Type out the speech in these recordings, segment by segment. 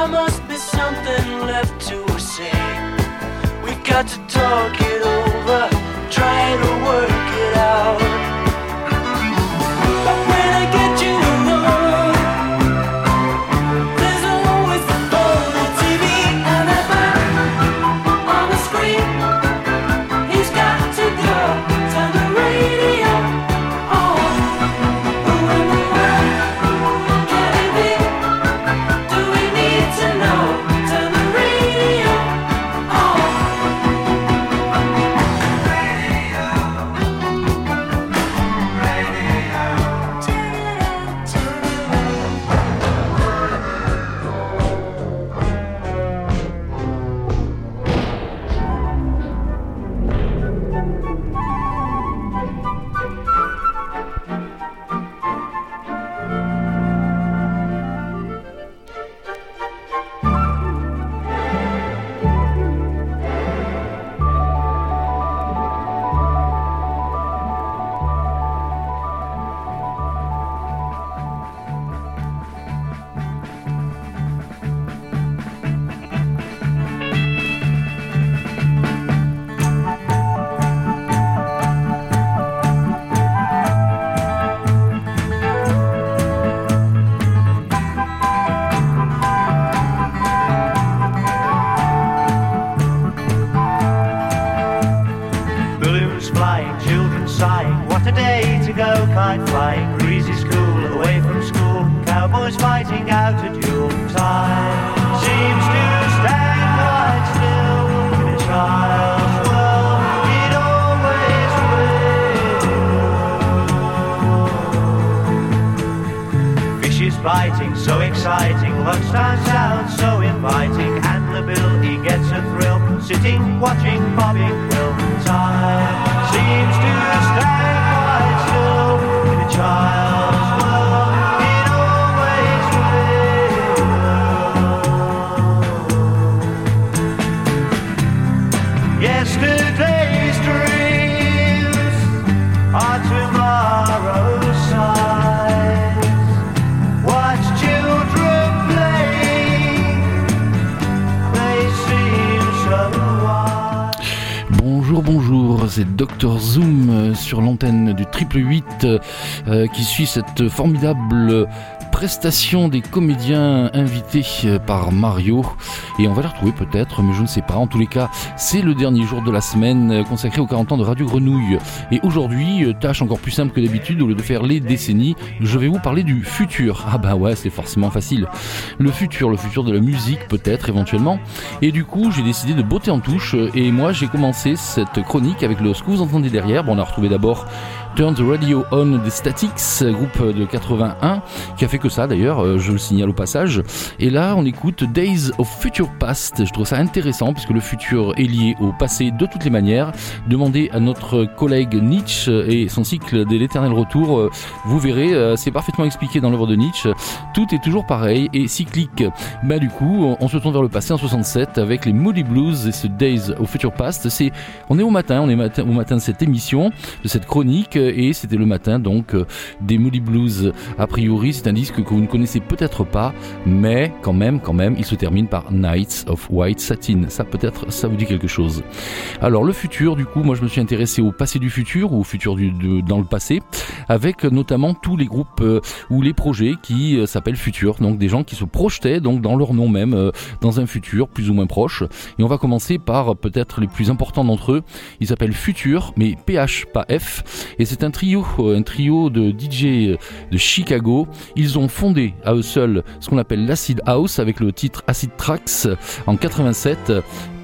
There must be something left to say. We've got to talk it over, try to work it out. Dr Zoom euh, sur l'antenne du triple 8 euh, qui suit cette formidable prestation des comédiens invités euh, par Mario. Et on va les retrouver peut-être mais je ne sais pas. En tous les cas c'est le dernier jour de la semaine euh, consacré aux 40 ans de Radio Grenouille. Et aujourd'hui euh, tâche encore plus simple que d'habitude au lieu de faire les décennies je vais vous parler du futur. Ah bah ouais c'est forcément facile. Le futur le futur de la musique peut-être éventuellement. Et du coup j'ai décidé de botter en touche et moi j'ai commencé cette chronique avec le ce que vous entendez derrière. Bon on a retrouvé d'abord Turn the Radio On des Statics, groupe de 81, qui a fait que ça d'ailleurs, euh, je le signale au passage. Et là, on écoute Days of Future Past. Je trouve ça intéressant puisque le futur est lié au passé de toutes les manières. Demandez à notre collègue Nietzsche et son cycle de l'éternel retour. Vous verrez, euh, c'est parfaitement expliqué dans l'œuvre de Nietzsche. Tout est toujours pareil et cyclique. Bah du coup, on- se tourne vers le passé en 67 avec les Moody Blues et ce Days of Future Past. C'est, on est au matin, on est au matin de cette émission, de cette chronique et c'était le matin donc euh, des Moody Blues. A priori, c'est un disque que vous ne connaissez peut-être pas, mais quand même, quand même, il se termine par Nights of White Satin. Ça peut-être, ça vous dit quelque chose. Alors le futur, du coup, moi je me suis intéressé au passé du futur ou au futur dans le passé, avec notamment tous les groupes euh, ou les projets qui euh, s'appellent Futur, donc des gens qui se projetaient donc dans leur nom même dans un futur plus ou moins proche. Et on va commencer par peut-être les plus importants d'entre eux. Ils s'appellent Futur, mais PH pas F, c'est un trio, euh, un trio de DJ de Chicago. Ils ont fondé à eux seuls ce qu'on appelle l'Acid House avec le titre Acid Tracks en 87.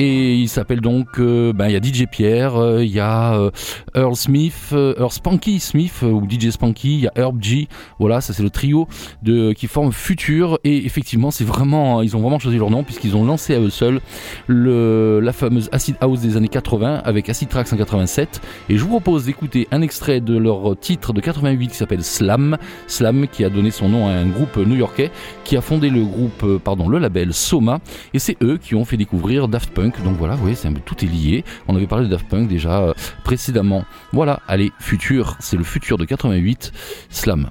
Et il s'appelle donc, euh, ben, il y a DJ Pierre, euh, il y a euh, Earl Smith, Earl Spanky Smith ou DJ Spanky, il y a Herb G. Voilà, ça c'est le trio de qui forme Future. Et effectivement, c'est vraiment, ils ont vraiment choisi leur nom puisqu'ils ont lancé à eux seuls le, la fameuse Acid House des années 80 avec Acid Tracks en 87. Et je vous propose d'écouter un extrait de leur titre de 88 qui s'appelle Slam. Slam qui a donné son nom à un groupe new-yorkais qui a fondé le groupe, pardon, le label Soma Et c'est eux qui ont fait découvrir Daft Punk. Donc voilà, vous voyez, tout est lié. On avait parlé de Daft Punk déjà euh, précédemment. Voilà, allez, futur, c'est le futur de 88, Slam.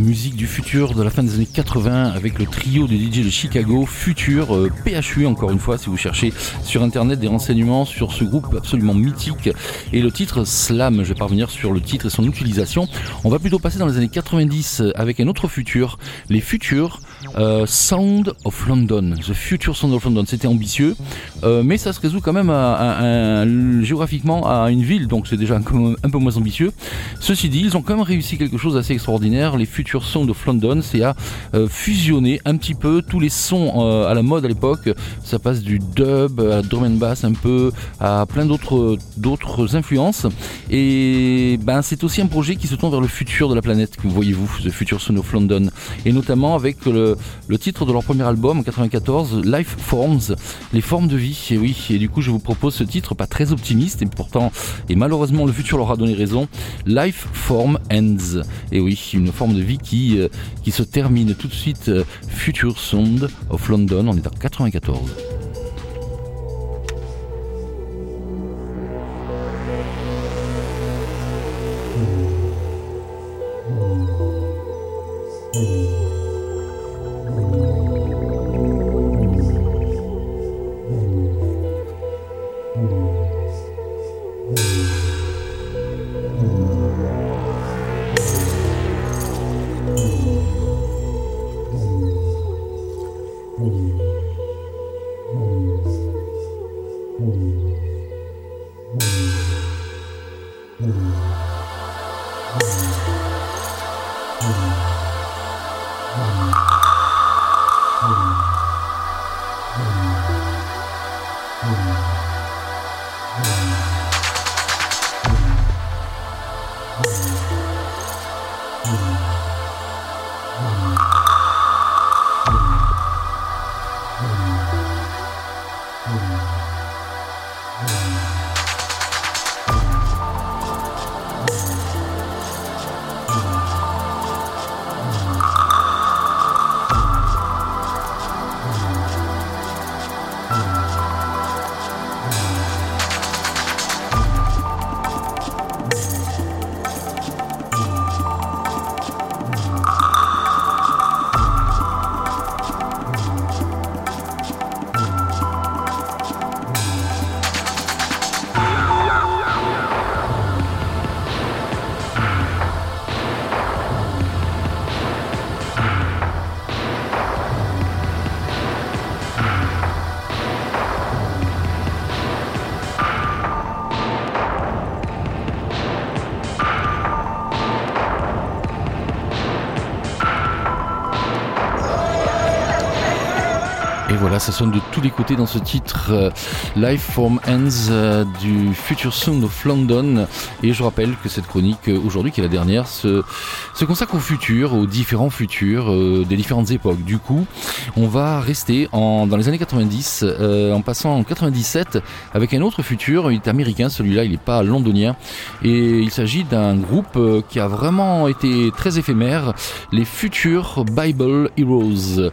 musique du futur de la fin des années 80 avec le trio de DJ de Chicago, Futur, euh, PHU encore une fois si vous cherchez sur internet des renseignements sur ce groupe absolument mythique et le titre Slam, je vais parvenir sur le titre et son utilisation. On va plutôt passer dans les années 90 avec un autre futur, les futurs euh, Sound of London, The Future Sound of London, c'était ambitieux, euh, mais ça se résout quand même géographiquement à une ville, donc c'est déjà un, peu- moins ambitieux. Ceci dit, ils ont quand même réussi quelque chose d'assez extraordinaire. Les Future Sound of London, c'est à euh, fusionner un petit peu tous les sons à la mode à l'époque. Ça passe du dub à la drum and bass un peu, à plein d'autres influences. Et ben c'est aussi un projet qui se tourne vers le futur de la planète, voyez-vous, The Future Sound of London. Et notamment avec le, le titre de leur premier album en 94, Life Forms, les formes de vie. Et oui, et du coup je vous propose ce titre pas très optimiste, et pourtant, et malheureusement le futur leur a donné raison, Life Form Ends. Et oui, une forme de vie qui, euh, se termine tout de suite. euh, Future Sound of London, on est en 94. Música ça sonne de tous les côtés dans ce titre euh, Life from Ends euh, du Future Sound of London. Et je rappelle que cette chronique, euh, aujourd'hui qui est la dernière, se, consacre au futur, aux différents futurs euh, des différentes époques. Du coup, on va rester en, dans les années 90, euh, en passant en 97 avec un autre futur. Il est américain, celui-là, il n'est pas londonien. Et il s'agit d'un groupe qui a vraiment été très éphémère, les Future Bible Heroes.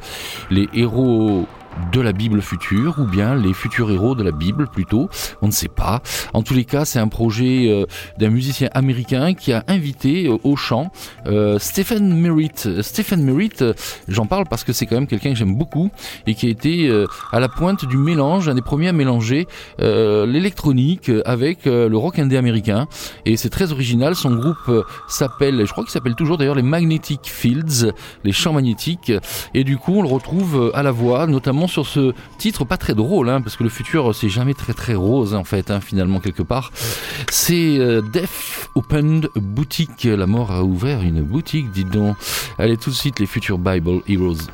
Les héros de la Bible future ou bien les futurs héros de la Bible plutôt, on ne sait pas. En tous les cas, c'est un projet euh, d'un musicien américain qui a invité euh, au chant euh, Stephen Merritt. Stephen Merritt, j'en parle parce que c'est quand même quelqu'un que j'aime beaucoup et qui a été à la pointe du mélange, un des premiers à mélanger l'électronique avec le rock indé américain et c'est très original. Son groupe s'appelle, je crois qu'il s'appelle toujours d'ailleurs les Magnetic Fields, les champs magnétiques et du coup on le retrouve à la voix, notamment sur ce titre pas très drôle, hein, parce que le futur c'est jamais très très rose en fait, hein, finalement quelque part. C'est euh, Death Opened Boutique, la mort a ouvert une boutique, dites donc. Allez tout de suite les Future Bible Heroes.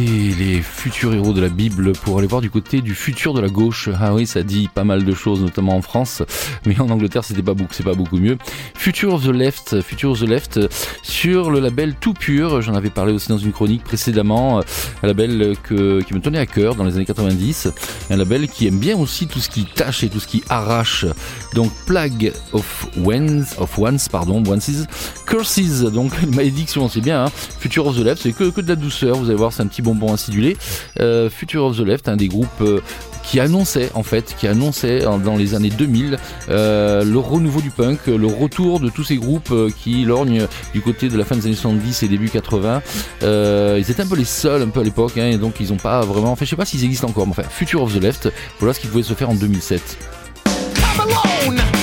Les futurs héros de la Bible pour aller voir du côté du futur de la gauche. Ah oui, ça dit pas mal de choses, notamment en France, mais en Angleterre, c'était pas beaucoup, c'est pas beaucoup mieux. Future of the Left, Future of the Left, sur le label Tout Pur. J'en avais parlé aussi dans une chronique précédemment, un label que, qui me tenait à cœur dans les années 90, un label qui aime bien aussi tout ce qui tâche et tout ce qui arrache. Donc Plague of Ones, of Ones, pardon, Onces, Curses, donc malédiction, c'est bien. Hein. Future of the Left, c'est que, que de la douceur. Vous allez voir, c'est un petit bonbon acidulé. Euh, Future of the Left, un des groupes euh, qui annonçait en fait, qui annonçait en- dans les années 2000 euh, le renouveau du punk, le retour de tous ces groupes euh, qui lorgnent du côté de la fin des années 70 et début 80. Euh, ils étaient un peu les seuls un peu à l'époque, hein, et donc ils ont pas vraiment. Enfin, je sais pas s'ils existent encore, mais enfin, Future of the Left, voilà ce qui pouvait se faire en 2007. come alone.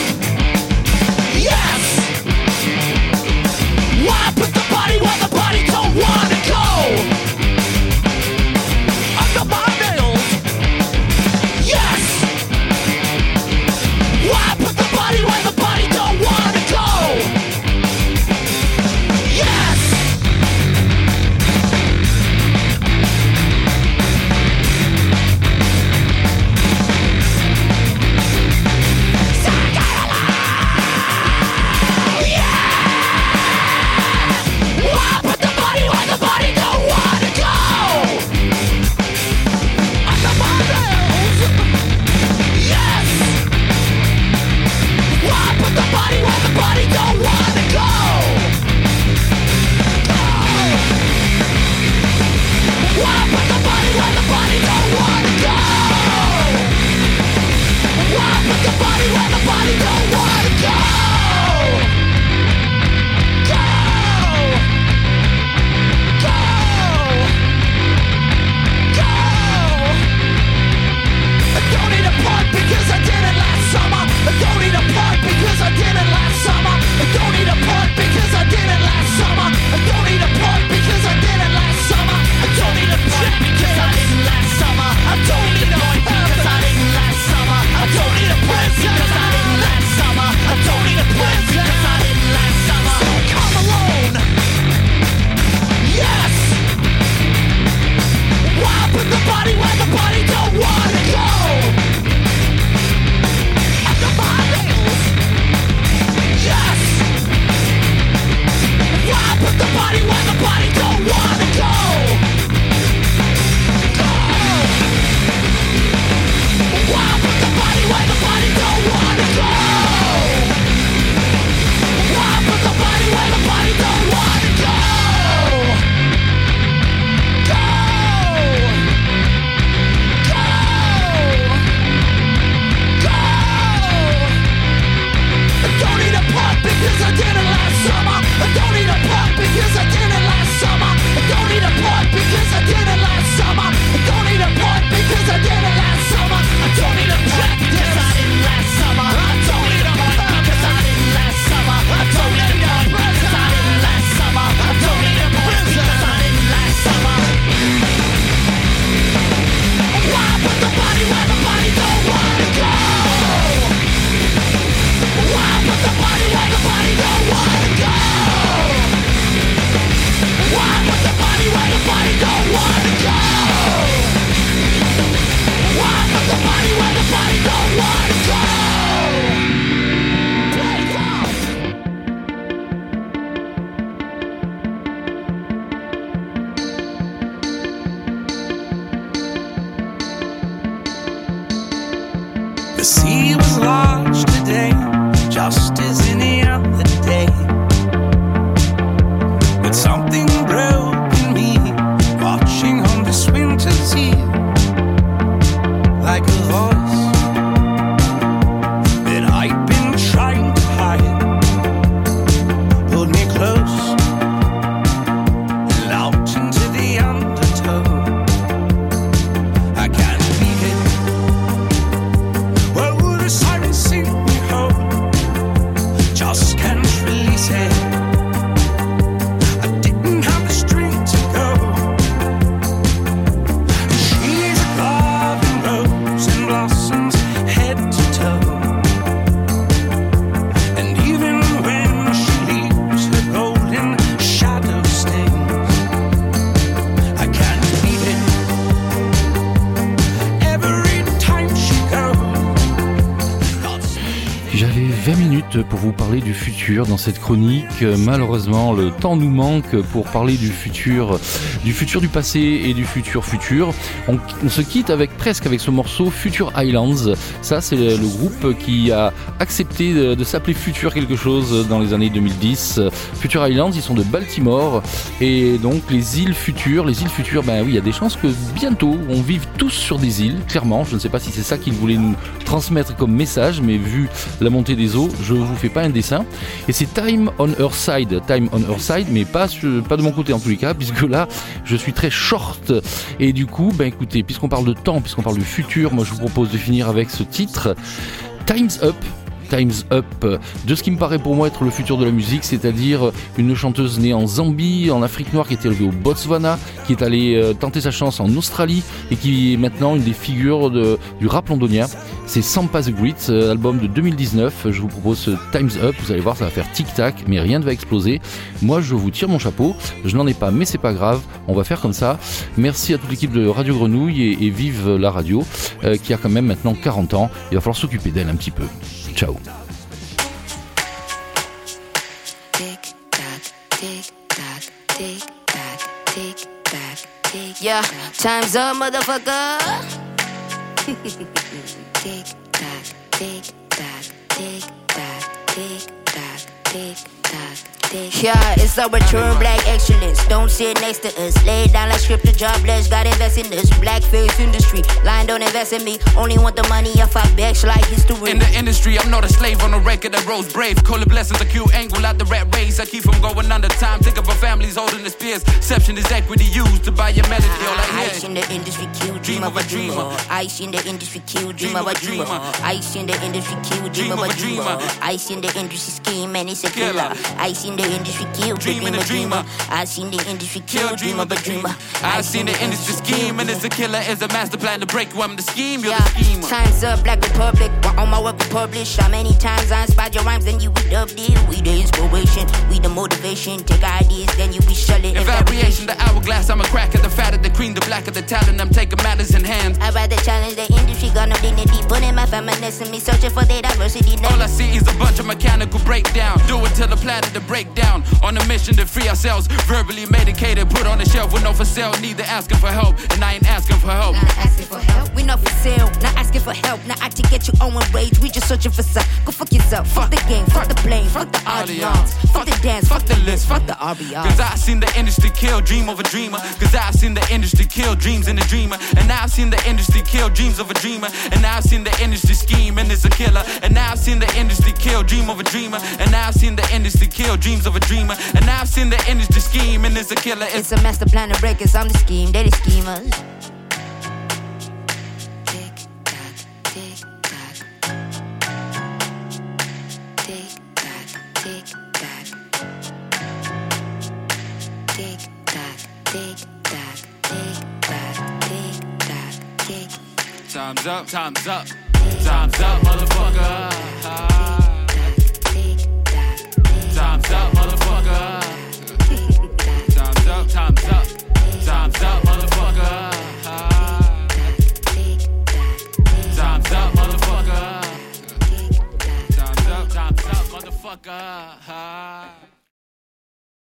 Dans cette chronique. Malheureusement, le temps nous manque pour parler du futur, du futur du passé et du futur futur. On, se quitte avec presque avec ce morceau Future Islands. Ça, c'est le, groupe qui a accepté de, s'appeler Future quelque chose dans les années 2010. Future Islands, ils sont de Baltimore et donc les îles futures, les îles futures, ben oui, il y a des chances que bientôt on vive tous sur des îles. Clairement, je ne sais pas si c'est ça qu'ils voulaient nous transmettre comme message, mais vu la montée des eaux, je vous fais pas un dessin. Et c'est Time on Earth Side, Time on Earth Side, mais pas, pas de mon côté en tous les cas, puisque là, je suis très short. Et du coup, ben écoutez, puisqu'on parle de temps, puisqu'on parle du futur, moi je vous propose de finir avec ce titre, Time's Up. Time's Up, de ce qui me paraît pour moi être le futur de la musique, c'est-à-dire une chanteuse née en Zambie, en Afrique noire, qui est élevée au Botswana, qui est allée euh, tenter sa chance en Australie et qui est maintenant une des figures du rap londonien. C'est Sampa the Great, euh, album de 2019. Je vous propose ce Time's Up. Vous allez voir, ça va faire tic-tac, mais rien ne va exploser. Moi, je vous tire mon chapeau. Je n'en ai pas, mais c'est pas grave. On va faire comme ça. Merci à toute l'équipe de Radio Grenouille et, et vive la radio, euh, qui a quand même maintenant 40 ans. Il va falloir s'occuper d'elle un petit peu. Ciao. Tick tock, tick tock, tick tock, tick tock, tick. Yeah, time's up, motherfucker. tick tock, tick tock, tick tock, tick tock, tick. Yeah, it's our true black excellence. Don't sit next to us. Lay down like scripture jobless. Got invest in this blackface industry. Line don't invest in me. Only want the money if I backs like history. In the industry, I'm not a slave on a record that rose brave. Call it blessings, a cute angle out the rat race. I keep from going under time. Think of our families holding the spears. Exception is equity used to buy your melody. All I ah, Ice in the industry, kill, dream of a dreamer. Ice in the industry, kill, dream of a dreamer. Ice in the industry, kill, dream of a dreamer. Ice in the industry, scheme, and it's a killer. Ice in the industry, kill, dream of a dreamer. Ice in the industry, kill, dreamer of a dreamer. I seen the industry scheme, and it's a killer, is a master plan to break you. I'm the scheme, you're Yeah, the schemer. time's up, Black Republic. Want all my work published. How many times I inspired your rhymes, then you would dubbed it. We the inspiration, we the motivation. Take ideas, then you be shutting In variation, the hourglass, I'm a crack at the fat of the cream, the black of the talent. I'm taking matters in hand. I'd rather challenge the industry, got no dignity. Putting my feminism, me searching for diversity. All I see is a bunch of mechanical breakdown. Do it till the planet to break down. On a mission to free ourselves. Verbally medicated, put on the shelf with no for sale. Neither asking for help, and I ain't asking for help. Not asking for help, we not for sale. Not asking for help, not I to get your own wage. We just searching for some. Go fuck yourself. Fuck the game, fuck the blame, fuck the audience, fuck the dance, fuck the list, fuck the RBR. Cause I seen the industry kill dream of a dreamer. Cause I seen the industry kill dreams in a dreamer. And I've seen the industry kill dreams of a dreamer. And now I've seen the industry scheme and it's a killer. And now I've seen the industry kill dream of a dreamer. And now I've seen the industry kill dreams of a dreamer. And now I've seen the industry scheme and it's a killer. It's It's a master plan of records, I'm the scheme, they the schemers. Time's up, time's up, time's up, motherfucker. Time's up, motherfucker. Time's up, time's up, time's up, motherfucker. Time's up, motherfucker. Time's up, time's up, motherfucker.